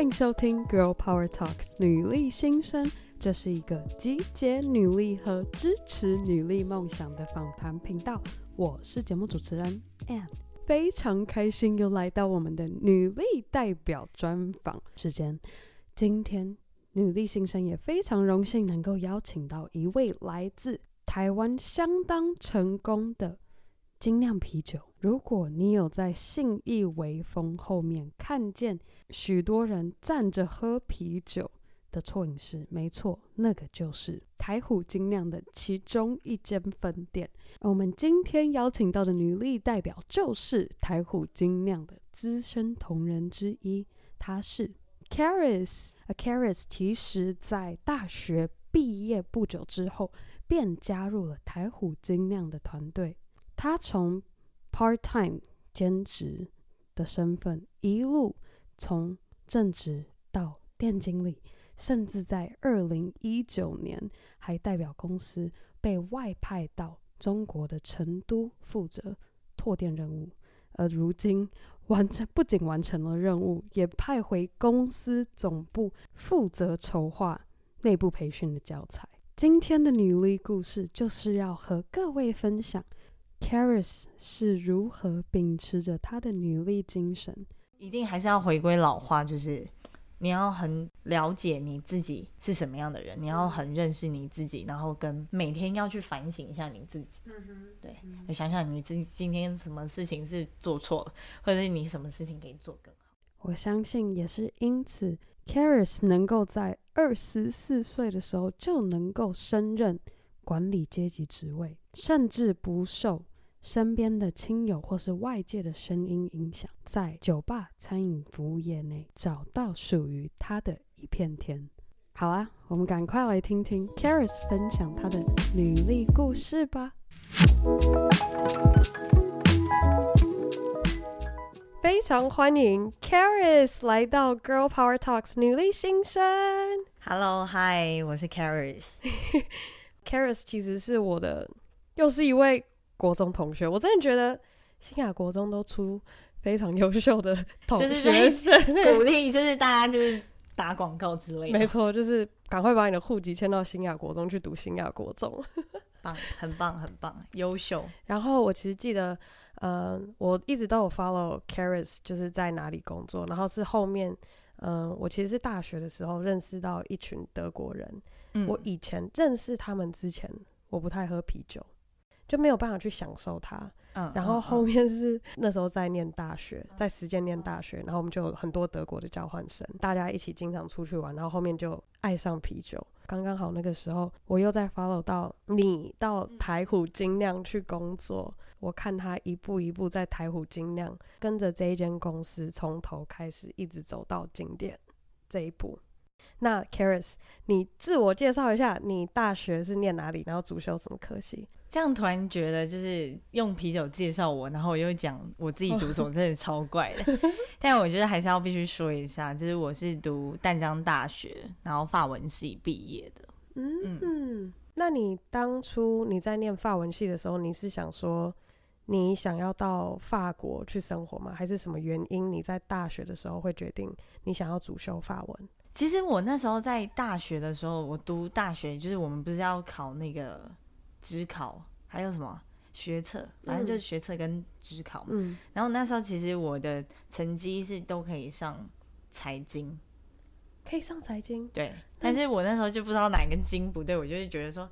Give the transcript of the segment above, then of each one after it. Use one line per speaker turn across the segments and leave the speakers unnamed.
欢迎收听《Girl Power Talks》女力新生，这是一个集结女力和支持女力梦想的访谈频道。我是节目主持人 Ann，非常开心又来到我们的女力代表专访时间。今天女力新生也非常荣幸能够邀请到一位来自台湾相当成功的。精酿啤酒，如果你有在信义微风后面看见许多人站着喝啤酒的错饮室，没错，那个就是台虎精酿的其中一间分店。我们今天邀请到的女力代表就是台虎精酿的资深同仁之一，她是 Charis。而 Charis 其实在大学毕业不久之后，便加入了台虎精酿的团队。他从 part time 兼职的身份，一路从正职到店经理，甚至在二零一九年还代表公司被外派到中国的成都负责拓店任务，而如今完成不仅完成了任务，也派回公司总部负责筹划内部培训的教材。今天的女力故事就是要和各位分享。Charis 是如何秉持着她的女力精神？
一定还是要回归老话，就是你要很了解你自己是什么样的人，你要很认识你自己，然后跟每天要去反省一下你自己。对，你想想你自己今天什么事情是做错了，或者是你什么事情可以做更好。
我相信也是因此，Charis 能够在二十四岁的时候就能够升任管理阶级职位，甚至不受。身边的亲友或是外界的声音影响，在酒吧、餐饮服务业内找到属于他的一片天。好啦，我们赶快来听听 Charis 分享他的女力故事吧。非常欢迎 Charis 来到 Girl Power Talks 女力新生。
Hello，Hi，我是 Charis。
Charis 其实是我的，又是一位。国中同学，我真的觉得新雅国中都出非常优秀的 同学生，
鼓励就是大家就是打广告之类的。
没错，就是赶快把你的户籍迁到新雅国中去读新雅国中，
棒，很棒，很棒，优秀。
然后我其实记得，呃，我一直都有 follow Charis，就是在哪里工作。然后是后面，嗯、呃，我其实是大学的时候认识到一群德国人。嗯、我以前认识他们之前，我不太喝啤酒。就没有办法去享受它，嗯，然后后面是、嗯、那时候在念大学，在实践念大学，然后我们就有很多德国的交换生，大家一起经常出去玩，然后后面就爱上啤酒。刚刚好那个时候，我又在 follow 到你到台虎精酿去工作，我看他一步一步在台虎精酿跟着这一间公司从头开始一直走到经典这一步。那 Charis，你自我介绍一下，你大学是念哪里，然后主修什么科系？
这样突然觉得就是用啤酒介绍我，然后我又讲我自己读什么，真的超怪的。但我觉得还是要必须说一下，就是我是读淡江大学，然后法文系毕业的。
嗯嗯，那你当初你在念法文系的时候，你是想说你想要到法国去生活吗？还是什么原因你在大学的时候会决定你想要主修法文？
其实我那时候在大学的时候，我读大学就是我们不是要考那个。指考还有什么学测，反正就是学测跟职考嘛。嗯。然后那时候其实我的成绩是都可以上财经，
可以上财经。
对。但是我那时候就不知道哪根筋不对，我就是觉得说，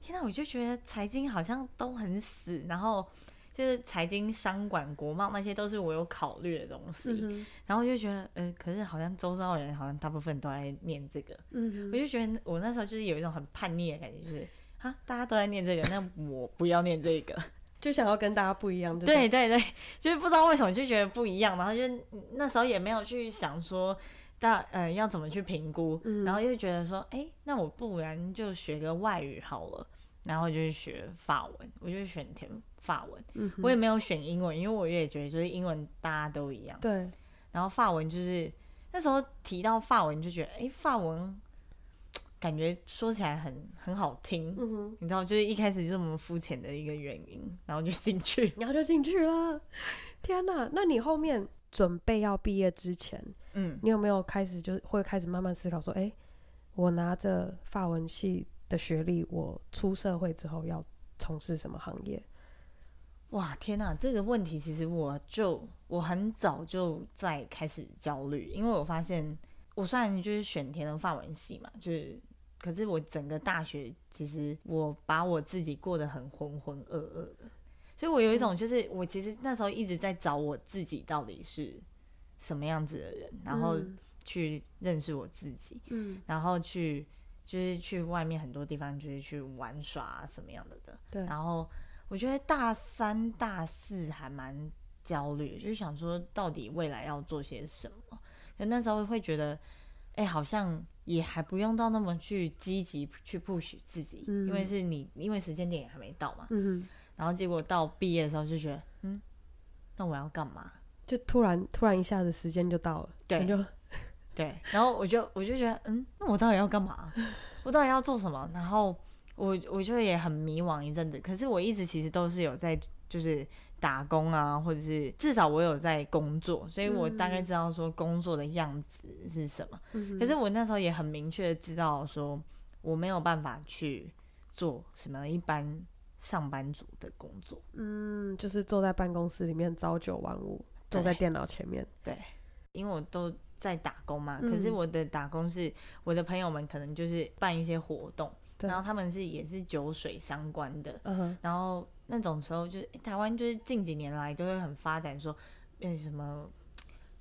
天哪，我就觉得财经好像都很死。然后就是财经、商管、国贸那些都是我有考虑的东西。嗯。然后我就觉得，呃，可是好像周遭人好像大部分都在念这个。嗯。我就觉得我那时候就是有一种很叛逆的感觉，就是。啊！大家都在念这个，那我不要念这个，
就想要跟大家不一样，
对对对，就是不知道为什么就觉得不一样，然后就那时候也没有去想说大呃要怎么去评估，嗯，然后又觉得说，哎，那我不然就学个外语好了，然后就学法文，我就选填法文，嗯，我也没有选英文，因为我也觉得就是英文大家都一样，
对，
然后法文就是那时候提到法文就觉得，哎，法文。感觉说起来很很好听，嗯哼，你知道，就是一开始就这么肤浅的一个原因，然后就进去，
然后就进去了。天哪！那你后面准备要毕业之前，嗯，你有没有开始就会开始慢慢思考说，哎、欸，我拿着法文系的学历，我出社会之后要从事什么行业？
哇，天哪！这个问题其实我就我很早就在开始焦虑，因为我发现我虽然就是选填了法文系嘛，就是，可是我整个大学其实我把我自己过得很浑浑噩噩的，所以我有一种就是我其实那时候一直在找我自己到底是什么样子的人，然后去认识我自己，嗯，然后去就是去外面很多地方就是去玩耍啊什么样的的，对，然后。我觉得大三、大四还蛮焦虑，就是想说到底未来要做些什么。可那时候会觉得，哎、欸，好像也还不用到那么去积极去 push 自己，嗯、因为是你，因为时间点也还没到嘛。嗯。然后结果到毕业的时候就觉得，嗯，那我要干嘛？
就突然突然一下子时间就到了，
对，就对。然后我就我就觉得，嗯，那我到底要干嘛？我到底要做什么？然后。我我就也很迷惘一阵子，可是我一直其实都是有在就是打工啊，或者是至少我有在工作，所以我大概知道说工作的样子是什么。嗯、可是我那时候也很明确的知道说我没有办法去做什么一般上班族的工作。
嗯，就是坐在办公室里面朝九晚五，坐在电脑前面。
对，因为我都在打工嘛，可是我的打工是我的朋友们可能就是办一些活动。然后他们是也是酒水相关的，uh-huh. 然后那种时候就是台湾就是近几年来都会很发展说，呃什么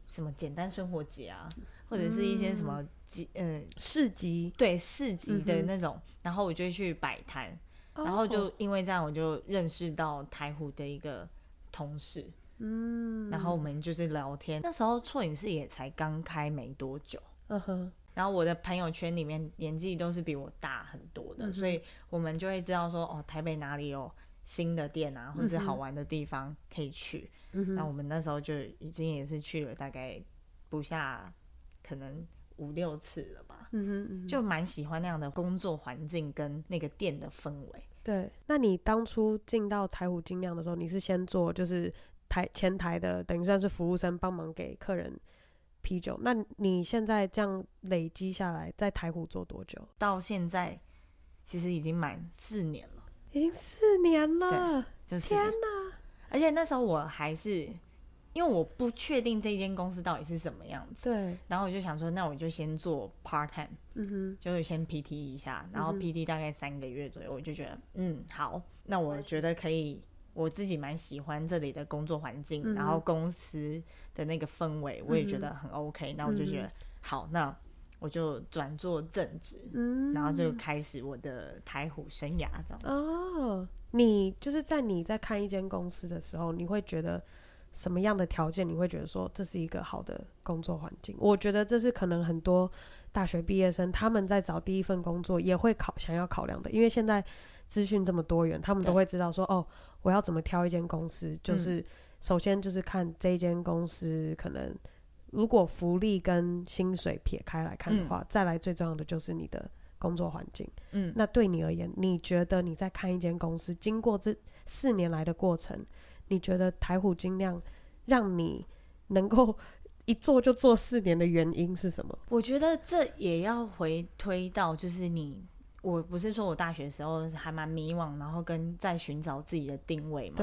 什么简单生活节啊，或者是一些什么集呃
市集，
对市集的那种，嗯、然后我就去摆摊，oh. 然后就因为这样我就认识到台湖的一个同事，嗯，然后我们就是聊天，那时候错影视也才刚开没多久，嗯哼。然后我的朋友圈里面年纪都是比我大很多的，嗯，所以我们就会知道说，哦，台北哪里有新的店啊，或者是好玩的地方可以去。嗯，那我们那时候就已经也是去了大概不下可能五六次了吧。嗯嗯，就蛮喜欢那样的工作环境跟那个店的氛围。
对，那你当初进到台虎精酿的时候，你是先做就是台前台的，等于算是服务生，帮忙给客人。啤酒，那你现在这样累积下来，在台虎做多久？
到现在其实已经满四年了，
已经四年了，
就是
天哪！
而且那时候我还是因为我不确定这间公司到底是什么样子，
对。
然后我就想说，那我就先做 part time，嗯哼，就先 PT 一下，然后 PT 大概三个月左右，我就觉得嗯好，那我觉得可以。我自己蛮喜欢这里的工作环境，嗯，然后公司的那个氛围，我也觉得很 OK，嗯。那我就觉得好，那我就转做正职，嗯，然后就开始我的台虎生涯这样。
哦，你就是在你在看一间公司的时候，你会觉得什么样的条件？你会觉得说这是一个好的工作环境？我觉得这是可能很多大学毕业生他们在找第一份工作也会考想要考量的，因为现在资讯这么多元，他们都会知道说哦。我要怎么挑一间公司？就是首先就是看这间公司可能如果福利跟薪水撇开来看的话，嗯，再来最重要的就是你的工作环境。嗯，那对你而言，你觉得你在看一间公司，经过这四年来的过程，你觉得台虎精酿让你能够一做就做四年的原因是什么？
我觉得这也要回推到就是你。我不是说我大学的时候还蛮迷惘，然后跟在寻找自己的定位嘛。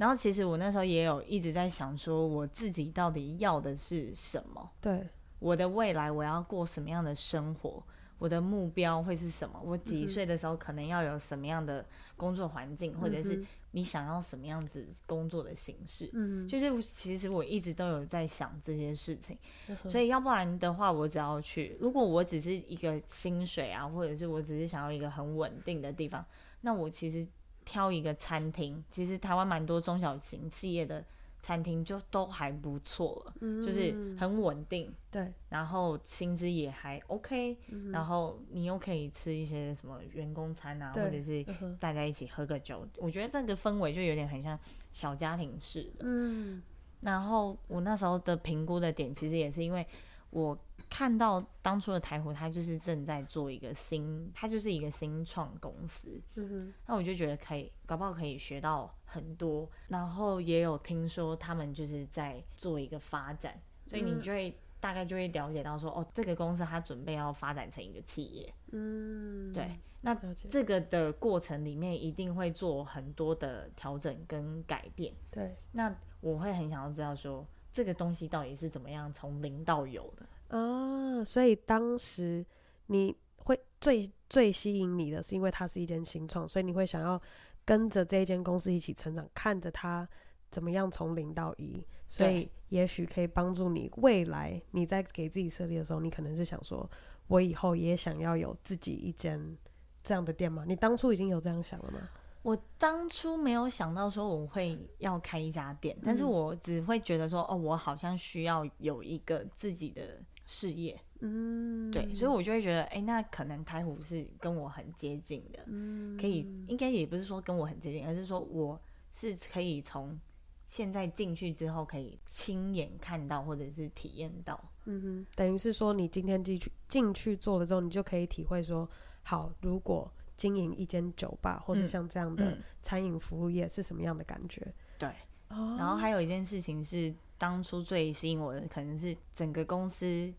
对。然后其实我那时候也有一直在想说，我自己到底要的是什么？对。我的未来我要过什么样的生活？我的目标会是什么？我几岁的时候可能要有什么样的工作环境，嗯，或者是？你想要什么样子工作的形式？嗯，就是其实我一直都有在想这些事情，嗯，所以要不然的话，我只要去，如果我只是一个薪水啊，或者是我只是想要一个很稳定的地方，那我其实挑一个餐厅，其实台湾蛮多中小型企业的。餐厅就都还不错了，嗯，就是很稳定，对，然后薪资也还 OK，嗯，然后你又可以吃一些什么员工餐啊，或者是大家一起喝个酒，嗯，我觉得这个氛围就有点很像小家庭式的。嗯，然后我那时候的评估的点，其实也是因为。我看到当初的台湖，他就是正在做一个新，他就是一个新创公司。嗯哼，那我就觉得可以，搞不好可以学到很多。然后也有听说他们就是在做一个发展，所以你就会大概就会了解到说，哦，这个公司它准备要发展成一个企业，
嗯，
对，那这个的过程里面一定会做很多的调整跟改变，
对，
那我会很想要知道说，这个东西到底是怎么样从零到有的
啊，所以当时你会最最吸引你的是因为它是一间新创，所以你会想要跟着这一间公司一起成长，看着它怎么样从零到一。所以也许可以帮助你未来你在给自己设立的时候，你可能是想说，我以后也想要有自己一间这样的店吗？你当初已经有这样想了吗？
我当初没有想到说我会要开一家店，但是我只会觉得说，哦，我好像需要有一个自己的事业，嗯，对，所以我就会觉得，哎，那可能台虎是跟我很接近的，嗯，可以，应该也不是说跟我很接近，而是说我是可以从。现在进去之后，可以亲眼看到或者是体验到，
嗯哼，等于是说，你今天进去进去做了之后，你就可以体会说，好，如果经营一间酒吧，或是像这样的餐饮服务业是什么样的感觉？
嗯、对，哦、然后还有一件事情是，当初最吸引我的，可能是整个公司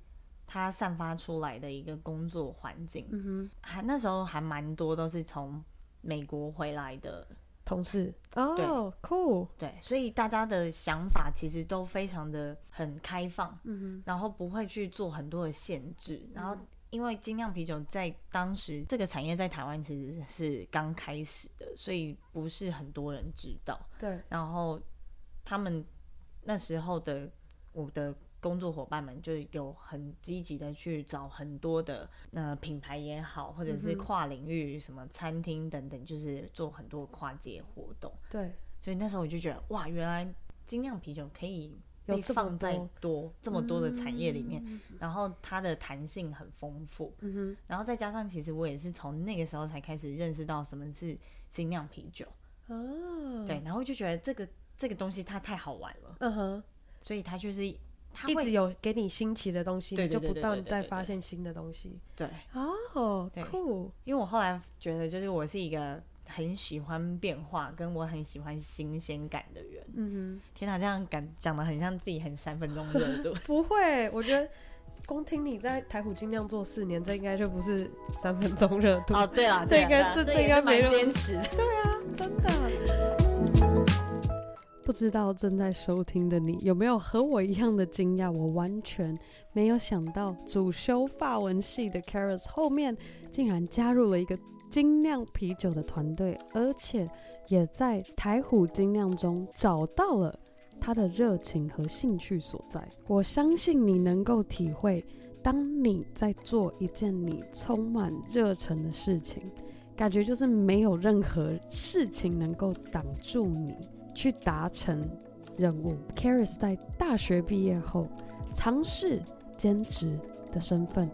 它散发出来的一个工作环境，嗯哼，还那时候还蛮多都是从美国回来的。
同事。哦，对。酷，
对，所以大家的想法其实都非常的很开放，嗯哼，然后不会去做很多的限制，然后因为精酿啤酒在当时这个产业在台湾其实是刚开始的，所以不是很多人知道，
对，
然后他们那时候的我的。工作伙伴们就有很积极的去找很多的呃品牌也好，或者是跨领域什么餐厅等等，就是做很多跨界活动。
对，
所以那时候我就觉得哇，原来精酿啤酒可以被放在多这么多的产业里面，嗯、然后它的弹性很丰富。嗯哼，然后再加上其实我也是从那个时候才开始认识到什么是精酿啤酒。哦，对，然后就觉得这个这个东西它太好玩了。嗯哼，所以它就是。
一直有给你新奇的东西，你就不断在发现新的东西。
对，
哦，酷！
因为我后来觉得，就是我是一个很喜欢变化，跟我很喜欢新鲜感的人。嗯哼，天哪，这样感讲的很像自己很三分钟热度。
不会，我觉得光听你在台虎精酿做四年，这应该就不是三分钟热度。
哦，对啊，
这应该这这应该没
坚持。
对啊，真的。不知道正在收听的你有没有和我一样的惊讶？我完全没有想到，主修法文系的 Charis 后面竟然加入了一个精酿啤酒的团队，而且也在台虎精酿中找到了他的热情和兴趣所在。我相信你能够体会，当你在做一件你充满热忱的事情，感觉就是没有任何事情能够挡住你。去达成任务。Caris 在大学毕业后，尝试兼职的身份，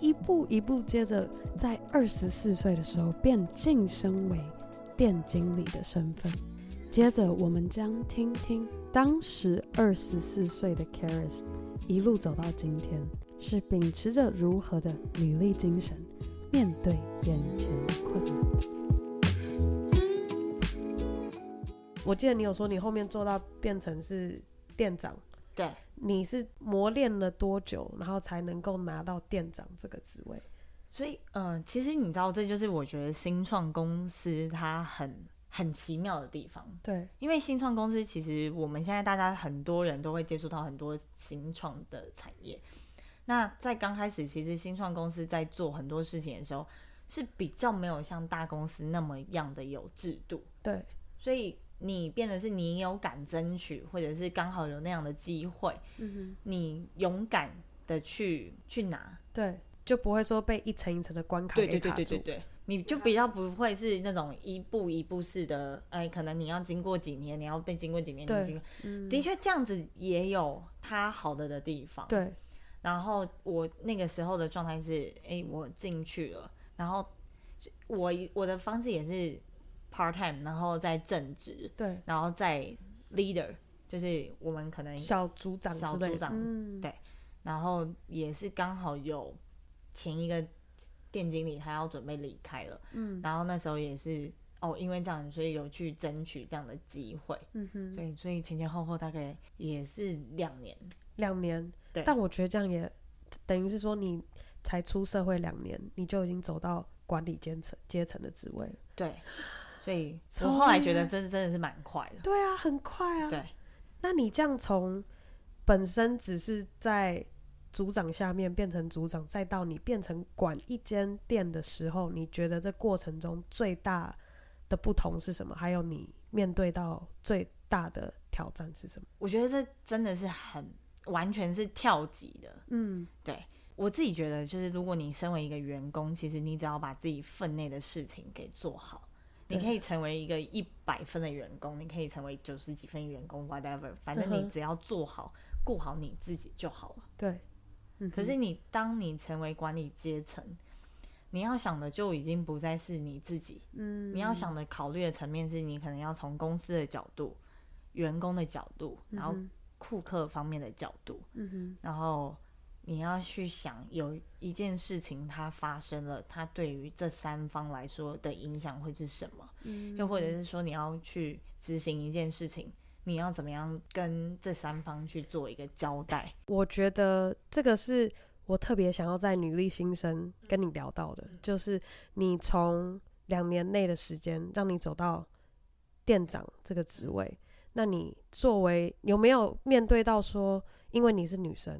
一步一步，接着在二十四岁的时候便晋升为店经理的身份。接着，我们将听听当时二十四岁的 Caris 一路走到今天，是秉持着如何的履历精神，面对眼前的困难。我记得你有说你后面做到变成是店长，
对，
你是磨练了多久，然后才能够拿到店长这个职位？
所以，嗯、呃，其实你知道，这就是我觉得新创公司它很很奇妙的地方。
对，
因为新创公司其实我们现在大家很多人都会接触到很多新创的产业。那在刚开始，其实新创公司在做很多事情的时候，是比较没有像大公司那么样的有制度。
对，
所以。你变得是你有敢争取，或者是刚好有那样的机会，嗯哼，你勇敢的去去拿，
对，就不会说被一层一层的关卡对对对对对对，
你就比较不会是那种一步一步式的，哎，可能你要经过几年，你要被经过几年，对，经过，嗯，的确这样子也有它好的的地方，
对。
然后我那个时候的状态是，哎，我进去了，然后我我的方式也是。Part time，然后再正职，
对，
然后再 leader，就是我们可能
小组长、
小组长，嗯、对，然后也是刚好有前一个店经理他要准备离开了，嗯，然后那时候也是哦，因为这样，所以有去争取这样的机会。
嗯哼，
对，所以前前后后大概也是两年。
两年，
对。
但我觉得这样也等于是说，你才出社会两年，你就已经走到管理阶层阶层的职位。
对。所以我后来觉得真的真的是蛮快的。
对啊，很快啊。
对。
那你这样从本身只是在组长下面变成组长，再到你变成管一间店的时候，你觉得这过程中最大的不同是什么？还有你面对到最大的挑战是什么？
我觉得这真的是很完全是跳级的。
嗯，
对，我自己觉得，就是如果你身为一个员工，其实你只要把自己分内的事情给做好，你可以成为一个一百分的员工，你可以成为九十几分的员工，whatever，反正你只要做好，顾好你自己就好了。
对。嗯。
可是你当你成为管理阶层。你要想的就已经不再是你自己，嗯，你要想的考虑的层面是你可能要从公司的角度、员工的角度，然后顾客方面的角度，嗯哼，然后你要去想有一件事情它发生了，它对于这三方来说的影响会是什么？嗯，又或者是说你要去执行一件事情，你要怎么样跟这三方去做一个交代？
我觉得这个是。我特别想要在女力新生跟你聊到的，就是你从两年内的时间让你走到店长这个职位，那你作为有没有面对到说，因为你是女生，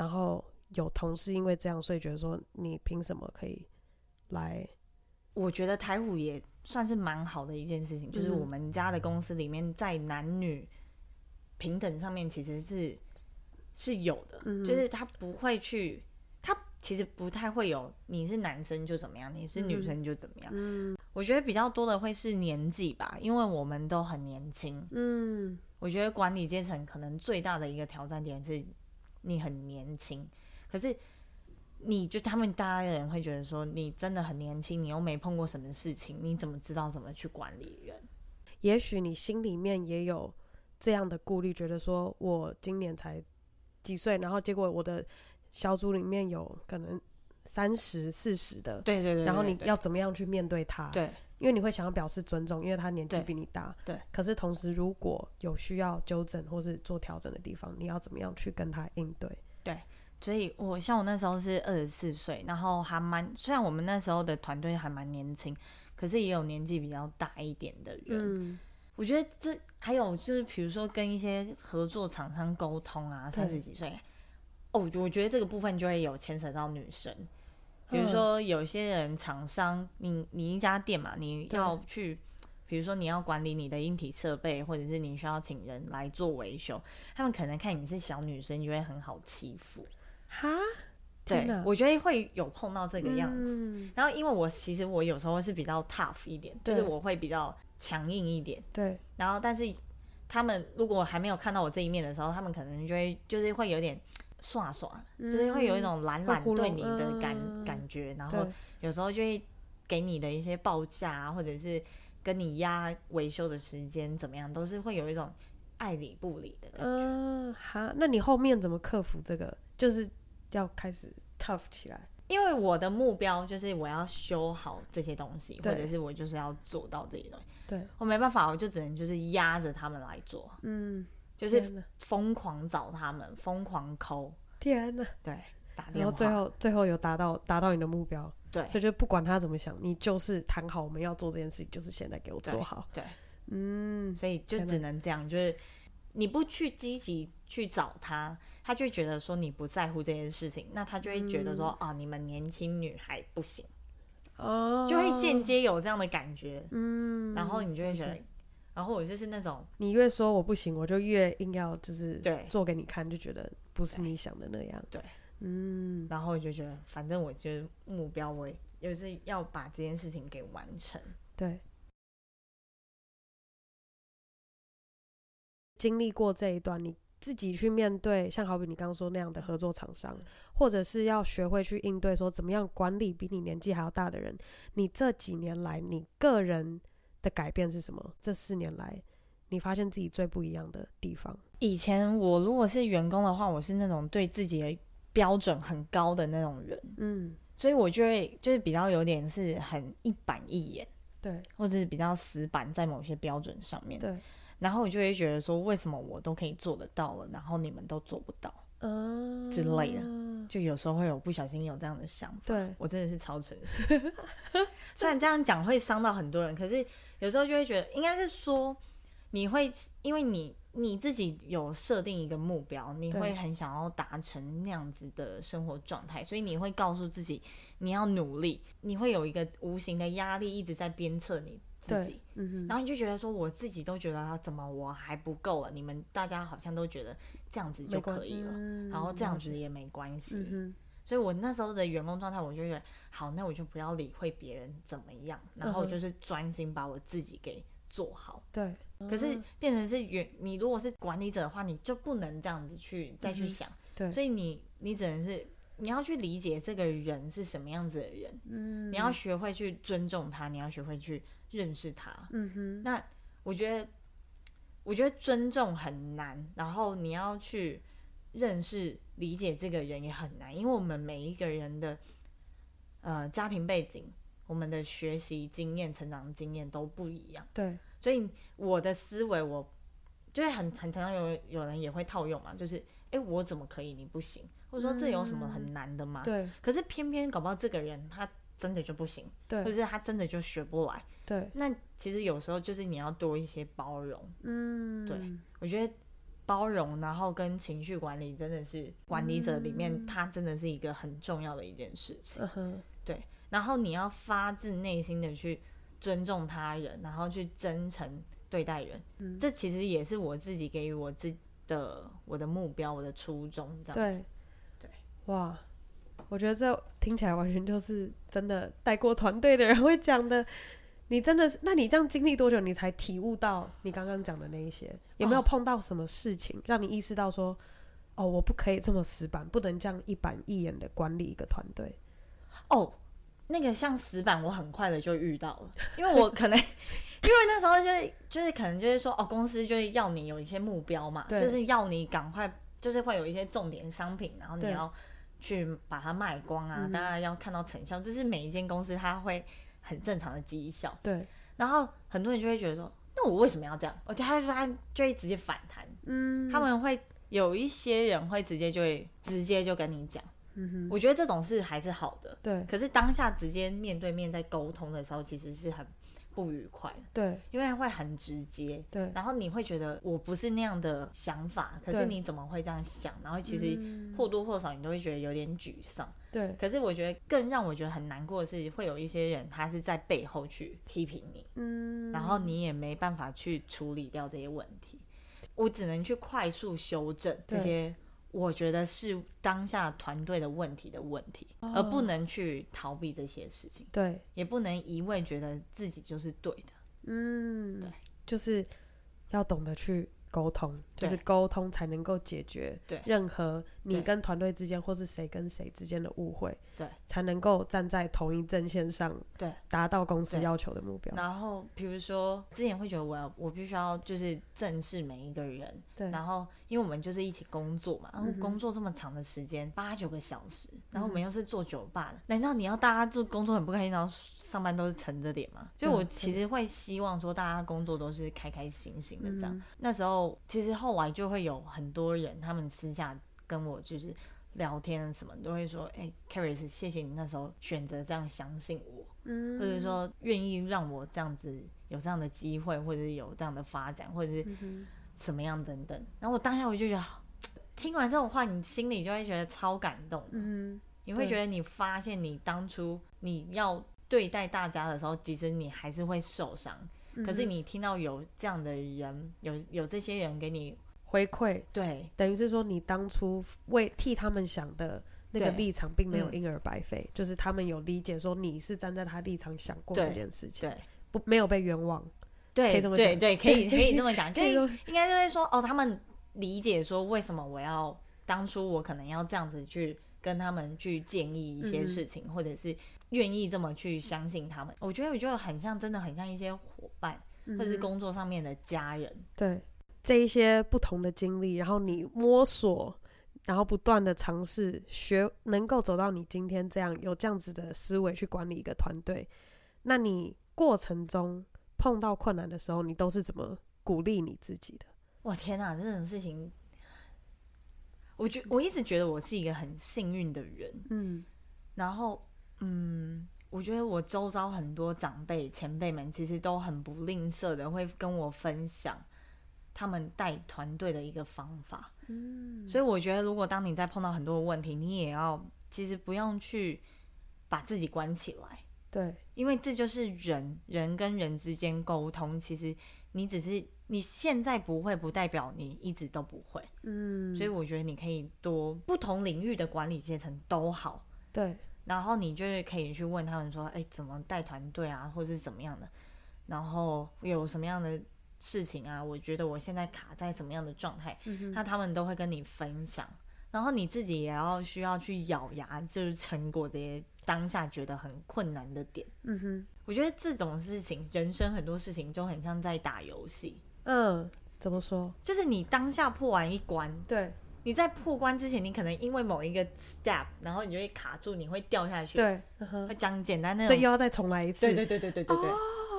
然后有同事因为这样，所以觉得说你凭什么可以来？
我觉得台虎也算是蛮好的一件事情，就是我们家的公司里面在男女平等上面其实是。是有的，嗯，就是他不会去，他其实不太会有，你是男生就怎么样，你是女生就怎么样。嗯，我觉得比较多的会是年纪吧，因为我们都很年轻。嗯，我觉得管理阶层可能最大的一个挑战点是，你很年轻，可是你就他们大家的人会觉得说，你真的很年轻，你又没碰过什么事情，你怎么知道怎么去管理人？
也许你心里面也有这样的顾虑，觉得说我今年才。几岁？然后结果我的小组里面有可能三十四十的，
对对对，
然后你要怎么样去面对他？
对，
因为你会想要表示尊重，因为他年纪比你大。
对。
可是同时，如果有需要纠正或是做调整的地方，你要怎么样去跟他应对？
对。所以我像我那时候是二十四岁，然后还蛮虽然我们那时候的团队还蛮年轻，可是也有年纪比较大一点的人。嗯。我觉得这还有就是，比如说跟一些合作厂商沟通啊，三十几岁，哦，我觉得这个部分就会有牵扯到女生。比如说有些人厂商，你你一家店嘛，你要去，比如说你要管理你的硬体设备，或者是你需要请人来做维修，他们可能看你是小女生，就会很好欺负。
哈？
对，我觉得会有碰到这个样子。嗯。然后因为我其实我有时候是比较 tough 一点，就是我会比较。强硬一点，
对。
然后，但是他们如果还没有看到我这一面的时候，他们可能就会就是会有点耍耍，嗯、就是会有一种懒懒对你的感、嗯、感觉。然后有时候就会给你的一些报价啊，或者是跟你压维修的时间怎么样，都是会有一种爱理不理的感觉。
嗯，好，那你后面怎么克服这个？就是要开始 tough 起来。
因为我的目标就是我要修好这些东西，或者是我就是要做到这些东西。
对，
我没办法，我就只能就是压着他们来做。嗯，就是疯狂找他们，疯狂抠。
天哪！
对，打电话。
然后最后最后有达到达到你的目标。
对，
所以就不管他怎么想，你就是谈好我们要做这件事情，就是现在给我做好。
对，对嗯，所以就只能这样，就是你不去积极去找他。他就会觉得说你不在乎这件事情，那他就会觉得说、嗯、啊，你们年轻女孩不行，哦，就会间接有这样的感觉，嗯，然后你就会觉得，然后我就是那种，
你越说我不行，我就越硬要就是对。做给你看，就觉得不是你想的那样，
对，嗯，然后我就觉得，反正我觉得目标我也就是要把这件事情给完成，
对，经历过这一段你。自己去面对，像好比你刚刚说那样的合作厂商，或者是要学会去应对，说怎么样管理比你年纪还要大的人。你这几年来，你个人的改变是什么？这四年来，你发现自己最不一样的地方？
以前我如果是员工的话，我是那种对自己的标准很高的那种人，嗯，所以我就会就是比较有点是很一板一眼，
对，
或者是比较死板在某些标准上面，
对，
然后我就会觉得说，为什么我都可以做得到了，然后你们都做不到，
嗯，
之类的，就有时候会有不小心有这样的想法，
对，
我真的是超诚实，虽然这样讲会伤到很多人，可是有时候就会觉得，应该是说你会因为你。你自己有设定一个目标，你会很想要达成那样子的生活状态，所以你会告诉自己你要努力，你会有一个无形的压力一直在鞭策你自己，
嗯，
然后你就觉得说，我自己都觉得怎么我还不够了，你们大家好像都觉得这样子就可以了，嗯、然后这样子也没关系，嗯，所以我那时候的员工状态，我就觉得好，那我就不要理会别人怎么样，然后就是专心把我自己给做好，
对。
可是变成是员你如果是管理者的话，你就不能这样子去再去想，
嗯、对，
所以你你只能是你要去理解这个人是什么样子的人，嗯，你要学会去尊重他，你要学会去认识他，嗯哼。那我觉得，我觉得尊重很难，然后你要去认识理解这个人也很难，因为我们每一个人的呃家庭背景、我们的学习经验、成长经验都不一样，
对。
所以我的思维，我就是很很常常有有人也会套用嘛，就是哎、欸，我怎么可以，你不行？或者说这有什么很难的吗？
对。
可是偏偏搞不好这个人他真的就不行，对，或者是他真的就学不来，
对。
那其实有时候就是你要多一些包容，
嗯，
对。我觉得包容，然后跟情绪管理真的是管理者里面，它真的是一个很重要的一件事情，嗯、对。然后你要发自内心的去。尊重他人，然后去真诚对待人，嗯，这其实也是我自己给予我自己的我的目标，我的初衷，这样子。对，对，
哇，我觉得这听起来完全就是真的带过团队的人会讲的。你真的是，那你这样经历多久，你才体悟到你刚刚讲的那一些？有没有碰到什么事情让你意识到说，哦，我不可以这么死板，不能这样一板一眼的管理一个团队？
哦。那个像死板，我很快的就遇到了，因为我可能，因为那时候就是就是可能就是说哦，公司就是要你有一些目标嘛，就是要你赶快，就是会有一些重点商品，然后你要去把它卖光啊，当然要看到成效，这是每一间公司它会很正常的绩效。
对，
然后很多人就会觉得说，那我为什么要这样？我觉得他说他就会直接反弹，嗯，他们会有一些人会直接就会直接就跟你讲。嗯哼、我觉得这种事还是好的，
对。
可是当下直接面对面在沟通的时候，其实是很不愉快，
对。
因为会很直接，
对。
然后你会觉得我不是那样的想法，可是你怎么会这样想？然后其实或多或少你都会觉得有点沮丧，
对。
可是我觉得更让我觉得很难过的是，会有一些人他是在背后去批评你，嗯。然后你也没办法去处理掉这些问题，我只能去快速修正这些。我觉得是当下团队的问题的问题，哦，而不能去逃避这些事情。
对，
也不能一味觉得自己就是对的。
嗯，对，就是要懂得去。沟通就是沟通才能够解决任何你跟团队之间或是谁跟谁之间的误会，对，才能够站在同一阵线上，对，达到公司要求的目标。然后比如说之前会觉得我要我必须要就是正视每一个人，对，然后因为我们就是一起工作嘛，然后工作这么长的时间八九个小时，然后我们又是做酒吧的，难道你要大家做工作很不开心，然后？上班都是沉着脸嘛，就我其实会希望说大家工作都是开开心心的这样。嗯、那时候其实后来就会有很多人，他们私下跟我就是聊天什么，都会说：“哎、欸，Charis，谢谢你那时候选择这样相信我，嗯、或者说愿意让我这样子有这样的机会，或者是有这样的发展，或者是怎么样等等。”然后我当下我就觉得，听完这种话，你心里就会觉得超感动。嗯，你会觉得你发现你当初你要。对待大家的时候，其实你还是会受伤。嗯、可是你听到有这样的人，有有这些人给你回馈，对，等于是说你当初为替他们想的那个立场，并没有因而白费，嗯，就是他们有理解说你是站在他立场想过这件事情，对，不没有被冤枉，对，可以这么讲，对对，可以可以这么讲，就是应该就是说哦，他们理解说为什么我要当初我可能要这样子去跟他们去建议一些事情，嗯、或者是。愿意这么去相信他们，我觉得我就很像，真的很像一些伙伴，或者是工作上面的家人。嗯、对，这一些不同的经历，然后你摸索，然后不断的尝试学，能够走到你今天这样有这样子的思维去管理一个团队，那你过程中碰到困难的时候，你都是怎么鼓励你自己的？
我天哪，这种事情，我觉我一直觉得我是一个很幸运的人，嗯，然后嗯，我觉得我周遭很多长辈前辈们其实都很不吝啬的会跟我分享他们带团队的一个方法，嗯，所以我觉得如果当你在碰到很多的问题，你也要其实不用去把自己关起来，
对，
因为这就是人人跟人之间沟通，其实你只是。你现在不会，不代表你一直都不会。嗯，所以我觉得你可以多不同领域的管理阶层都好。
对，
然后你就是可以去问他们说，哎，怎么带团队啊，或者是怎么样的，然后有什么样的事情啊？我觉得我现在卡在什么样的状态，嗯他们都会跟你分享。然后你自己也要需要去咬牙，就是成果这些当下觉得很困难的点。嗯哼，我觉得这种事情，人生很多事情就很像在打游戏。
嗯，怎么说？
就是你当下破完一关，
对，
你在破关之前，你可能因为某一个 step，然后你就会卡住，你会掉下去。
对，
讲简单那种，
所以又要再重来一次。
对对对对对对对。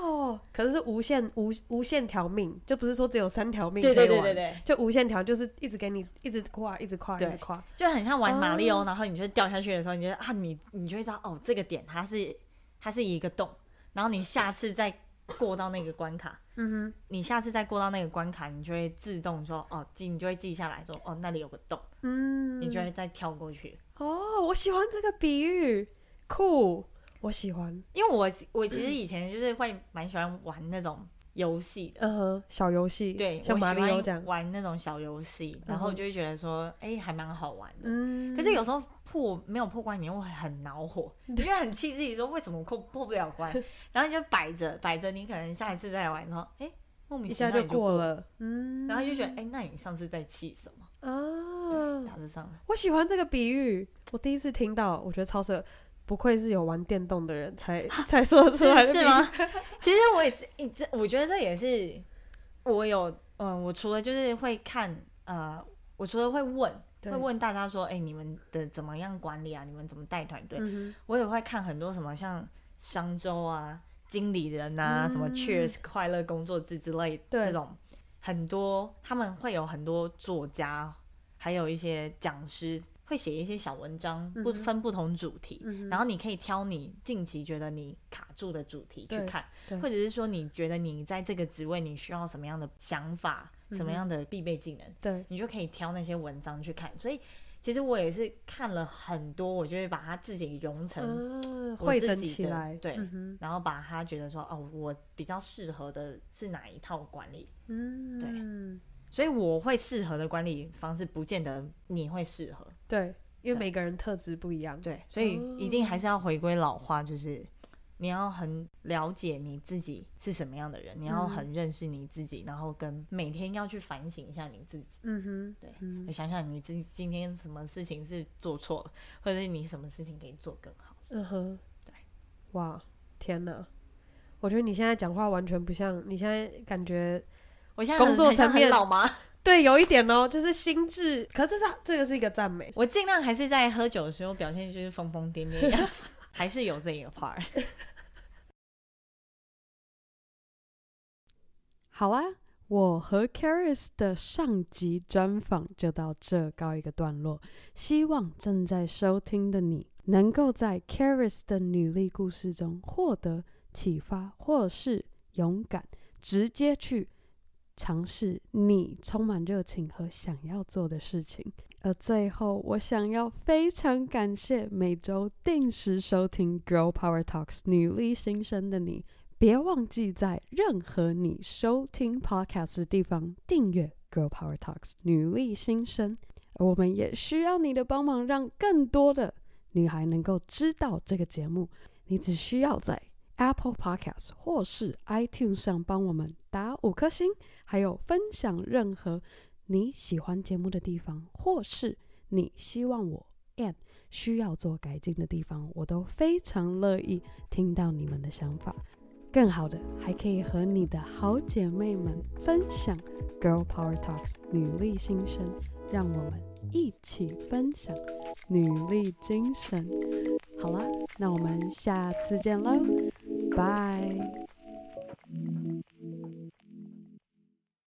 哦，可是是无限无无限条命，就不是说只有三条命。
对对对对对，
就无限条，就是一直给你一直跨，一直跨，一直跨，
就很像玩马里奥，然后你就掉下去的时候，你就啊，你你就会知道哦，这个点它是它是一个洞，然后你下次再。过到那个关卡，嗯哼，你下次再过到那个关卡，你就会自动说哦记，你就会记下来说哦，那里有个洞，嗯，你就会再跳过去。
哦，我喜欢这个比喻，酷，我喜欢，
因为我我其实以前就是会蛮喜欢玩那种。游戏，
嗯哼，小游戏，
对，
像马里奥这样。
玩那种小游戏，然后就会觉得说，哎、欸，还蛮好玩的。嗯，可是有时候破没有破关，你又会很恼火，你就很气自己，说为什么我破破不了关？然后你就摆着摆着，你可能下一次再来玩，说，哎、欸，莫名其妙就过，
一下就过了，嗯，
然后就觉得，哎、欸，那你上次在气什么？啊，大致上，
我喜欢这个比喻，我第一次听到，我觉得超适合。不愧是有玩电动的人才才说出来的，
是吗？其实我也一直，我觉得这也是我有，嗯、呃，我除了就是会看，呃，我除了会问，会问大家说，哎、欸，你们的怎么样管理啊？你们怎么带团队？嗯、我也会看很多什么像商周啊、经理人啊、嗯、什么 Cheers 快乐工作制之类这种，很多他们会有很多作家，还有一些讲师。会写一些小文章，不分不同主题，嗯、然后你可以挑你近期觉得你卡住的主题去看，或者是说你觉得你在这个职位你需要什么样的想法，嗯、什么样的必备技能，
对，
你就可以挑那些文章去看。所以其实我也是看了很多，我就会把它自己融成汇整起来，对，嗯、然后把它觉得说哦，我比较适合的是哪一套管理，嗯，对。所以我会适合的管理方式，不见得你会适合。
对，因为每个人特质不一样。
对，所以一定还是要回归老话，就是你要很了解你自己是什么样的人，嗯、你要很认识你自己，然后跟每天要去反省一下你自己。嗯哼，对，嗯、想想你自己今天什么事情是做错了，或者是你什么事情可以做更好。
嗯哼，对，哇，天哪！我觉得你现在讲话完全不像，你现在感觉。
我现在工作层面老吗？
对，有一点哦，就是心智。可是这是这个是一个赞美。
我尽量还是在喝酒的时候表现就是疯疯癫癫的样子，还是有这一个 part。
好啊，我和 Caris 的上集专访就到这告一个段落。希望正在收听的你能够在 Caris 的女力故事中获得启发，或是勇敢直接去。尝试你充满热情和想要做的事情。而最后，我想要非常感谢每周定时收听《Girl Power Talks》女力新生的你。别忘记在任何你收听 Podcast 的地方订阅《Girl Power Talks》女力新生。而我们也需要你的帮忙，让更多的女孩能够知道这个节目。你只需要在 Apple Podcast 或是 iTunes 上帮我们打五颗星。还有分享任何你喜欢节目的地方，或是你希望我 and 需要做改进的地方，我都非常乐意听到你们的想法。更好的，还可以和你的好姐妹们分享 Girl Power Talks 女力新生，让我们一起分享女力精神。好了，那我们下次见喽，拜。